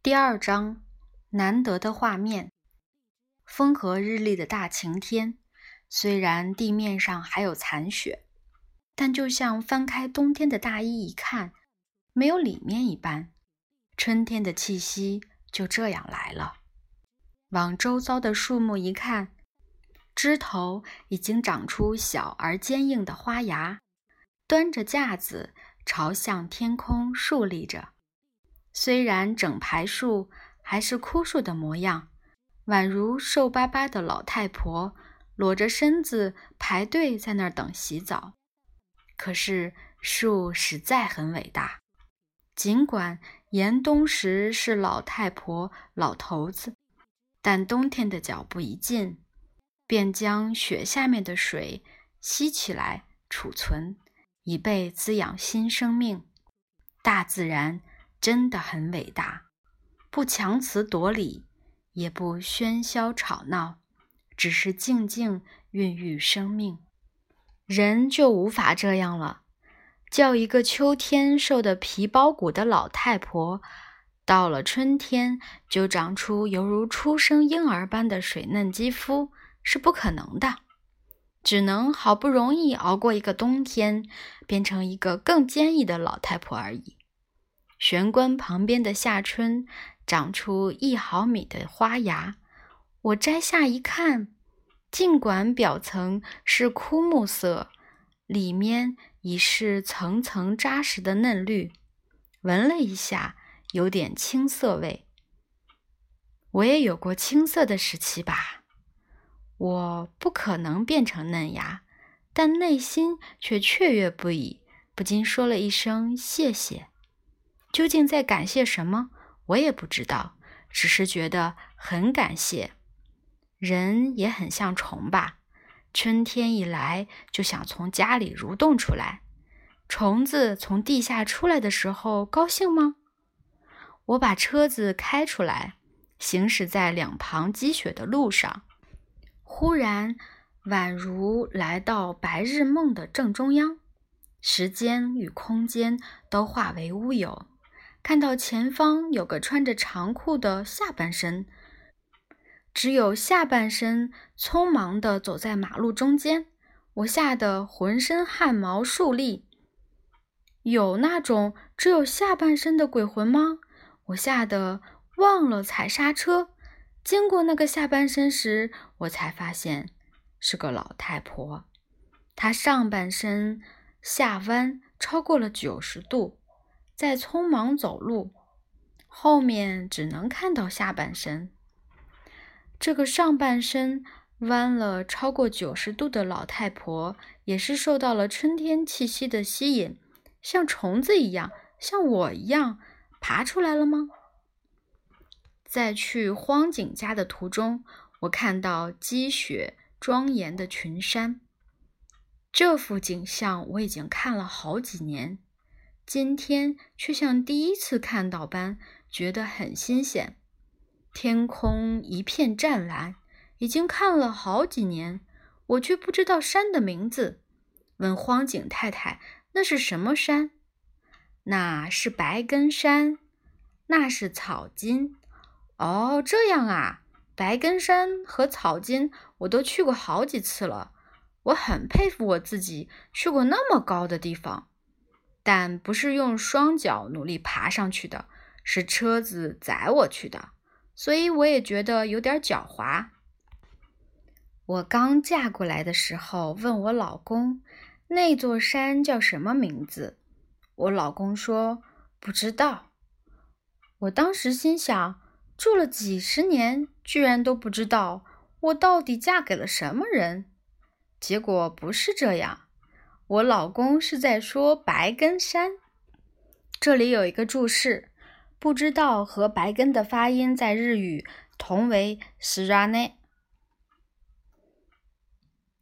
第二章，难得的画面。风和日丽的大晴天，虽然地面上还有残雪，但就像翻开冬天的大衣一看，没有里面一般，春天的气息就这样来了。往周遭的树木一看，枝头已经长出小而坚硬的花芽，端着架子朝向天空竖立着。虽然整排树还是枯树的模样，宛如瘦巴巴的老太婆裸着身子排队在那儿等洗澡，可是树实在很伟大。尽管严冬时是老太婆、老头子。但冬天的脚步一近，便将雪下面的水吸起来储存，以备滋养新生命。大自然真的很伟大，不强词夺理，也不喧嚣吵闹，只是静静孕育生命。人就无法这样了，叫一个秋天瘦得皮包骨的老太婆。到了春天，就长出犹如初生婴儿般的水嫩肌肤是不可能的，只能好不容易熬过一个冬天，变成一个更坚毅的老太婆而已。玄关旁边的夏春长出一毫米的花芽，我摘下一看，尽管表层是枯木色，里面已是层层扎实的嫩绿。闻了一下。有点青涩味，我也有过青涩的时期吧。我不可能变成嫩芽，但内心却雀跃不已，不禁说了一声谢谢。究竟在感谢什么，我也不知道，只是觉得很感谢。人也很像虫吧，春天一来就想从家里蠕动出来。虫子从地下出来的时候，高兴吗？我把车子开出来，行驶在两旁积雪的路上，忽然宛如来到白日梦的正中央，时间与空间都化为乌有。看到前方有个穿着长裤的下半身，只有下半身匆忙地走在马路中间，我吓得浑身汗毛竖立。有那种只有下半身的鬼魂吗？我吓得忘了踩刹车，经过那个下半身时，我才发现是个老太婆。她上半身下弯超过了九十度，在匆忙走路，后面只能看到下半身。这个上半身弯了超过九十度的老太婆，也是受到了春天气息的吸引，像虫子一样，像我一样。爬出来了吗？在去荒井家的途中，我看到积雪庄严的群山。这幅景象我已经看了好几年，今天却像第一次看到般，觉得很新鲜。天空一片湛蓝，已经看了好几年，我却不知道山的名字。问荒井太太：“那是什么山？”那是白根山，那是草金。哦，这样啊！白根山和草金我都去过好几次了，我很佩服我自己去过那么高的地方，但不是用双脚努力爬上去的，是车子载我去的，所以我也觉得有点狡猾。我刚嫁过来的时候，问我老公那座山叫什么名字。我老公说不知道，我当时心想，住了几十年，居然都不知道，我到底嫁给了什么人？结果不是这样，我老公是在说白根山。这里有一个注释，不知道和白根的发音在日语同为 srane。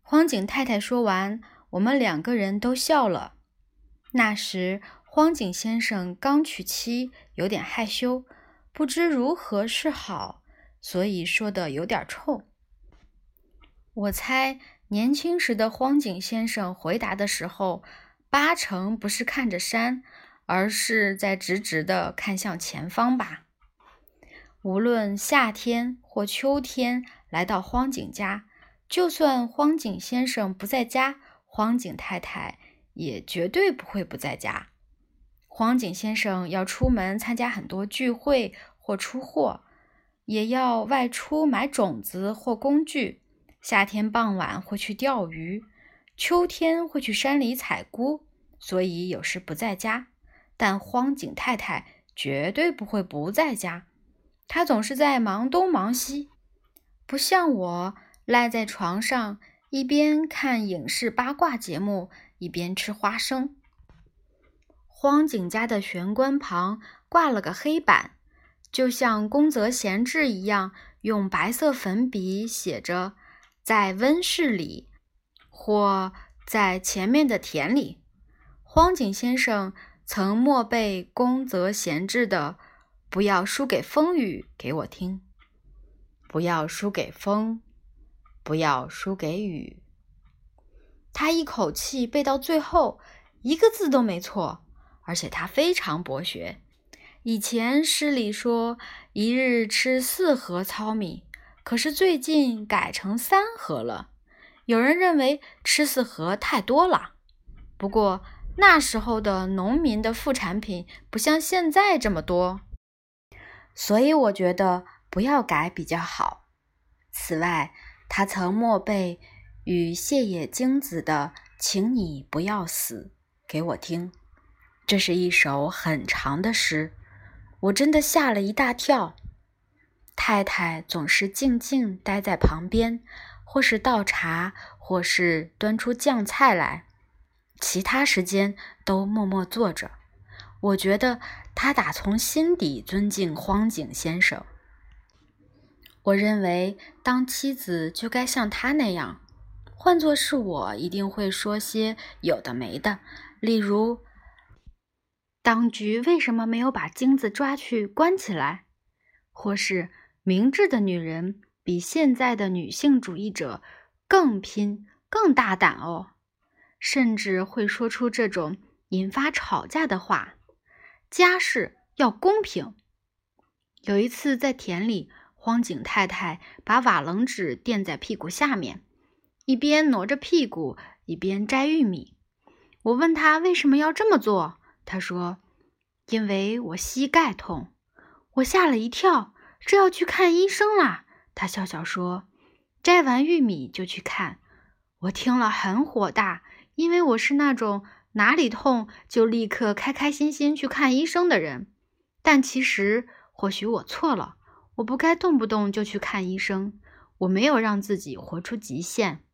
荒井太太说完，我们两个人都笑了。那时，荒井先生刚娶妻，有点害羞，不知如何是好，所以说的有点冲。我猜年轻时的荒井先生回答的时候，八成不是看着山，而是在直直的看向前方吧。无论夏天或秋天来到荒井家，就算荒井先生不在家，荒井太太也绝对不会不在家。荒井先生要出门参加很多聚会或出货，也要外出买种子或工具。夏天傍晚会去钓鱼，秋天会去山里采菇，所以有时不在家。但荒井太太绝对不会不在家。她总是在忙东忙西，不像我赖在床上，一边看影视八卦节目，一边吃花生。荒井家的玄关旁挂了个黑板，就像宫泽贤治一样，用白色粉笔写着“在温室里”或“在前面的田里”。荒井先生曾默背宫泽贤治的。不要输给风雨，给我听。不要输给风，不要输给雨。他一口气背到最后，一个字都没错，而且他非常博学。以前诗里说一日吃四盒糙米，可是最近改成三盒了。有人认为吃四盒太多了，不过那时候的农民的副产品不像现在这么多。所以我觉得不要改比较好。此外，他曾默背与谢野京子的《请你不要死》给我听。这是一首很长的诗，我真的吓了一大跳。太太总是静静待在旁边，或是倒茶，或是端出酱菜来，其他时间都默默坐着。我觉得他打从心底尊敬荒井先生。我认为当妻子就该像他那样。换作是我，一定会说些有的没的，例如：当局为什么没有把金子抓去关起来？或是明智的女人比现在的女性主义者更拼、更大胆哦，甚至会说出这种引发吵架的话。家事要公平。有一次在田里，荒井太太把瓦楞纸垫在屁股下面，一边挪着屁股，一边摘玉米。我问她为什么要这么做，她说：“因为我膝盖痛。”我吓了一跳，这要去看医生啦。他笑笑说：“摘完玉米就去看。”我听了很火大，因为我是那种。哪里痛就立刻开开心心去看医生的人，但其实或许我错了，我不该动不动就去看医生，我没有让自己活出极限。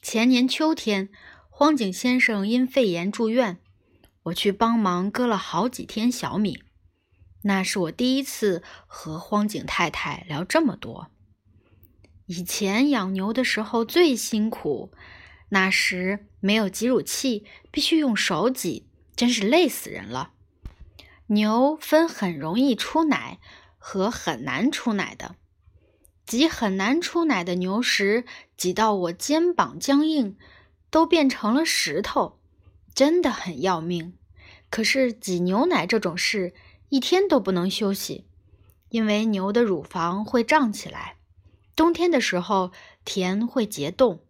前年秋天，荒井先生因肺炎住院，我去帮忙割了好几天小米，那是我第一次和荒井太太聊这么多。以前养牛的时候最辛苦。那时没有挤乳器，必须用手挤，真是累死人了。牛分很容易出奶和很难出奶的，挤很难出奶的牛时，挤到我肩膀僵硬，都变成了石头，真的很要命。可是挤牛奶这种事，一天都不能休息，因为牛的乳房会胀起来，冬天的时候田会结冻。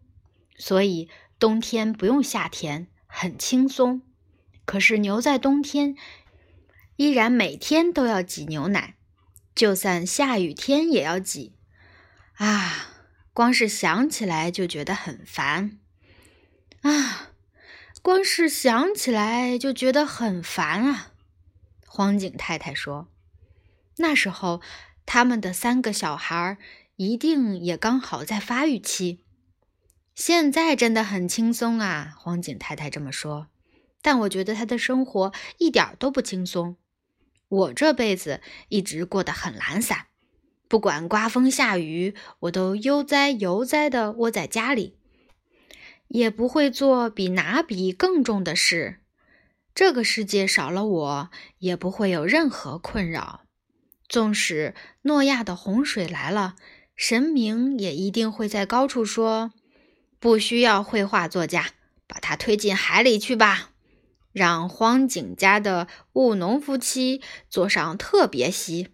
所以冬天不用下田，很轻松。可是牛在冬天依然每天都要挤牛奶，就算下雨天也要挤。啊，光是想起来就觉得很烦。啊，光是想起来就觉得很烦啊！荒井太太说：“那时候他们的三个小孩一定也刚好在发育期。”现在真的很轻松啊，荒井太太这么说。但我觉得她的生活一点都不轻松。我这辈子一直过得很懒散，不管刮风下雨，我都悠哉悠哉地窝在家里，也不会做比拿笔更重的事。这个世界少了我，也不会有任何困扰。纵使诺亚的洪水来了，神明也一定会在高处说。不需要绘画作家，把他推进海里去吧。让荒井家的务农夫妻坐上特别席。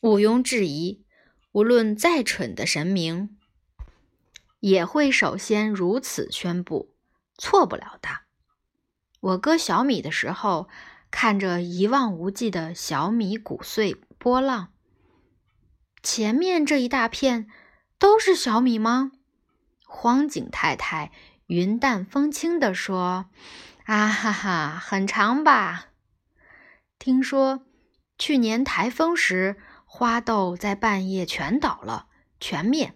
毋庸置疑，无论再蠢的神明，也会首先如此宣布，错不了的。我割小米的时候，看着一望无际的小米谷穗波浪，前面这一大片都是小米吗？荒井太太云淡风轻地说：“啊哈哈，很长吧？听说去年台风时，花豆在半夜全倒了，全灭。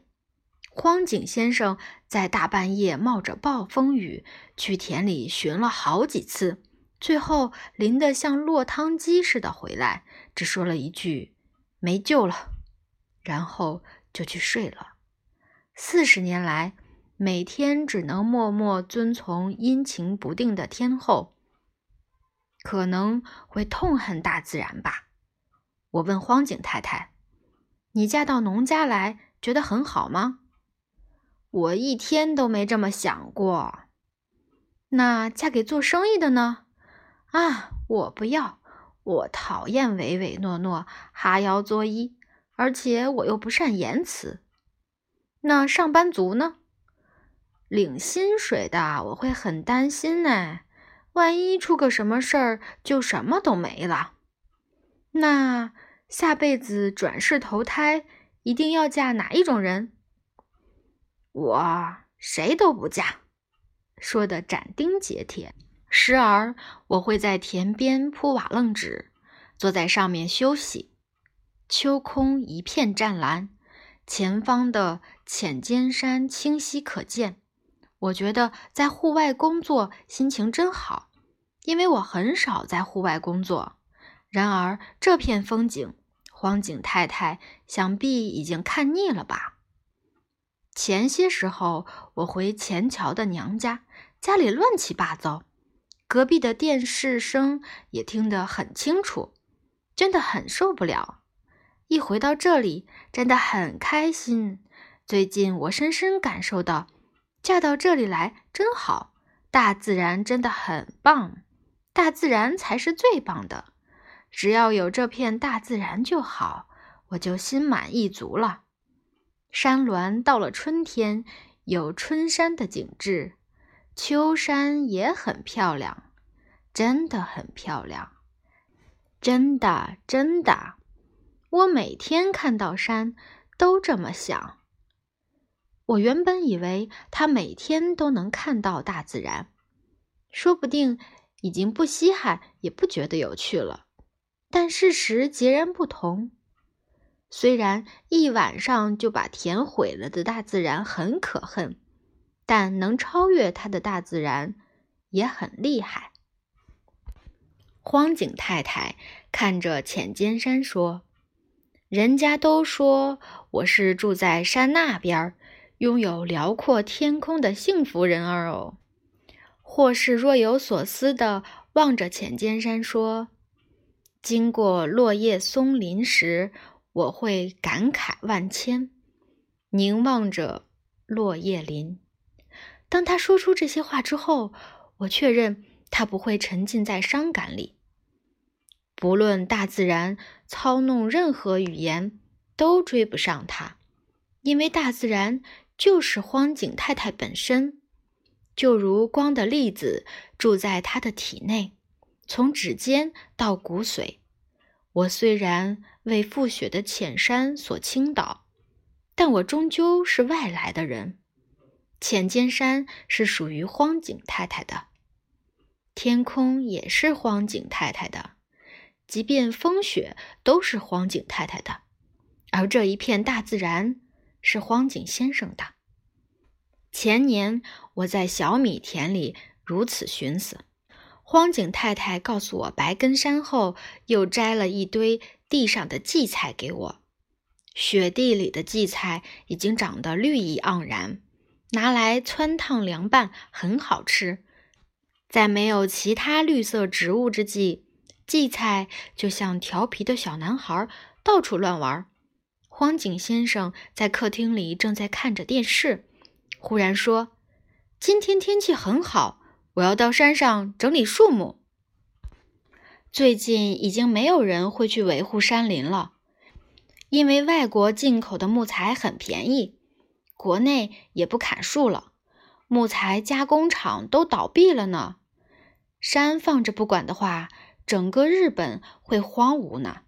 荒井先生在大半夜冒着暴风雨去田里寻了好几次，最后淋得像落汤鸡似的回来，只说了一句‘没救了’，然后就去睡了。四十年来。”每天只能默默遵从阴晴不定的天候，可能会痛恨大自然吧。我问荒井太太：“你嫁到农家来，觉得很好吗？”我一天都没这么想过。那嫁给做生意的呢？啊，我不要，我讨厌唯唯诺诺、哈腰作揖，而且我又不善言辞。那上班族呢？领薪水的，我会很担心呢。万一出个什么事儿，就什么都没了。那下辈子转世投胎，一定要嫁哪一种人？我谁都不嫁，说的斩钉截铁。时而我会在田边铺瓦楞纸，坐在上面休息。秋空一片湛蓝，前方的浅间山清晰可见。我觉得在户外工作心情真好，因为我很少在户外工作。然而这片风景，荒井太太想必已经看腻了吧？前些时候我回前桥的娘家，家里乱七八糟，隔壁的电视声也听得很清楚，真的很受不了。一回到这里，真的很开心。最近我深深感受到。嫁到这里来真好，大自然真的很棒，大自然才是最棒的。只要有这片大自然就好，我就心满意足了。山峦到了春天有春山的景致，秋山也很漂亮，真的很漂亮，真的真的。我每天看到山都这么想。我原本以为他每天都能看到大自然，说不定已经不稀罕，也不觉得有趣了。但事实截然不同。虽然一晚上就把田毁了的大自然很可恨，但能超越它的大自然也很厉害。荒井太太看着浅间山说：“人家都说我是住在山那边。”拥有辽阔天空的幸福人儿哦，或是若有所思地望着浅间山说：“经过落叶松林时，我会感慨万千。”凝望着落叶林，当他说出这些话之后，我确认他不会沉浸在伤感里。不论大自然操弄任何语言，都追不上他，因为大自然。就是荒井太太本身，就如光的粒子住在他的体内，从指尖到骨髓。我虽然为覆雪的浅山所倾倒，但我终究是外来的人。浅间山是属于荒井太太的，天空也是荒井太太的，即便风雪都是荒井太太的，而这一片大自然。是荒井先生的。前年我在小米田里如此寻思，荒井太太告诉我白根山后，又摘了一堆地上的荠菜给我。雪地里的荠菜已经长得绿意盎然，拿来汆烫凉拌很好吃。在没有其他绿色植物之际，荠菜就像调皮的小男孩，到处乱玩。荒井先生在客厅里正在看着电视，忽然说：“今天天气很好，我要到山上整理树木。最近已经没有人会去维护山林了，因为外国进口的木材很便宜，国内也不砍树了，木材加工厂都倒闭了呢。山放着不管的话，整个日本会荒芜呢。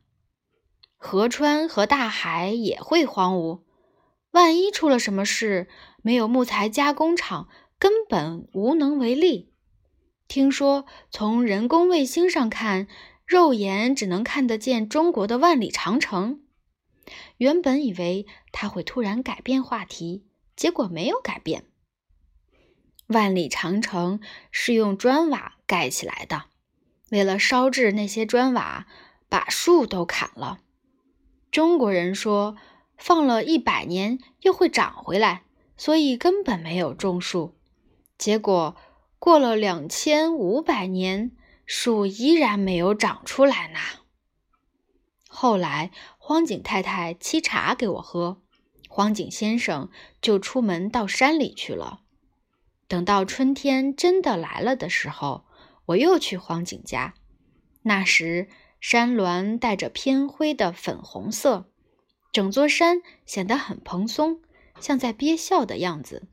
河川和大海也会荒芜。万一出了什么事，没有木材加工厂，根本无能为力。听说从人工卫星上看，肉眼只能看得见中国的万里长城。原本以为他会突然改变话题，结果没有改变。万里长城是用砖瓦盖起来的，为了烧制那些砖瓦，把树都砍了。中国人说，放了一百年又会长回来，所以根本没有种树。结果过了两千五百年，树依然没有长出来呢。后来。荒井太太沏茶给我喝，荒井先生就出门到山里去了。等到春天真的来了的时候，我又去荒井家。那时山峦带着偏灰的粉红色，整座山显得很蓬松，像在憋笑的样子。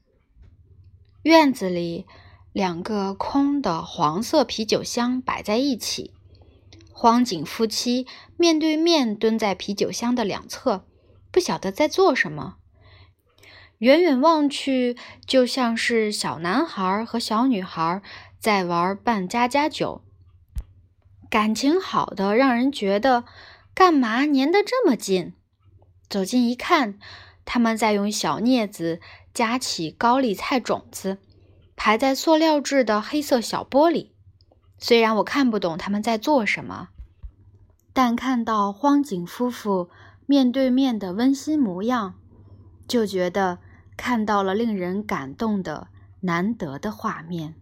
院子里两个空的黄色啤酒箱摆在一起。荒井夫妻面对面蹲在啤酒箱的两侧，不晓得在做什么。远远望去，就像是小男孩和小女孩在玩扮家家酒，感情好的让人觉得干嘛粘得这么近。走近一看，他们在用小镊子夹起高丽菜种子，排在塑料制的黑色小玻璃。虽然我看不懂他们在做什么，但看到荒井夫妇面对面的温馨模样，就觉得看到了令人感动的难得的画面。